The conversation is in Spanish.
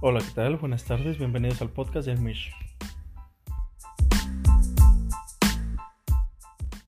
Hola, ¿qué tal? Buenas tardes, bienvenidos al podcast de Mish.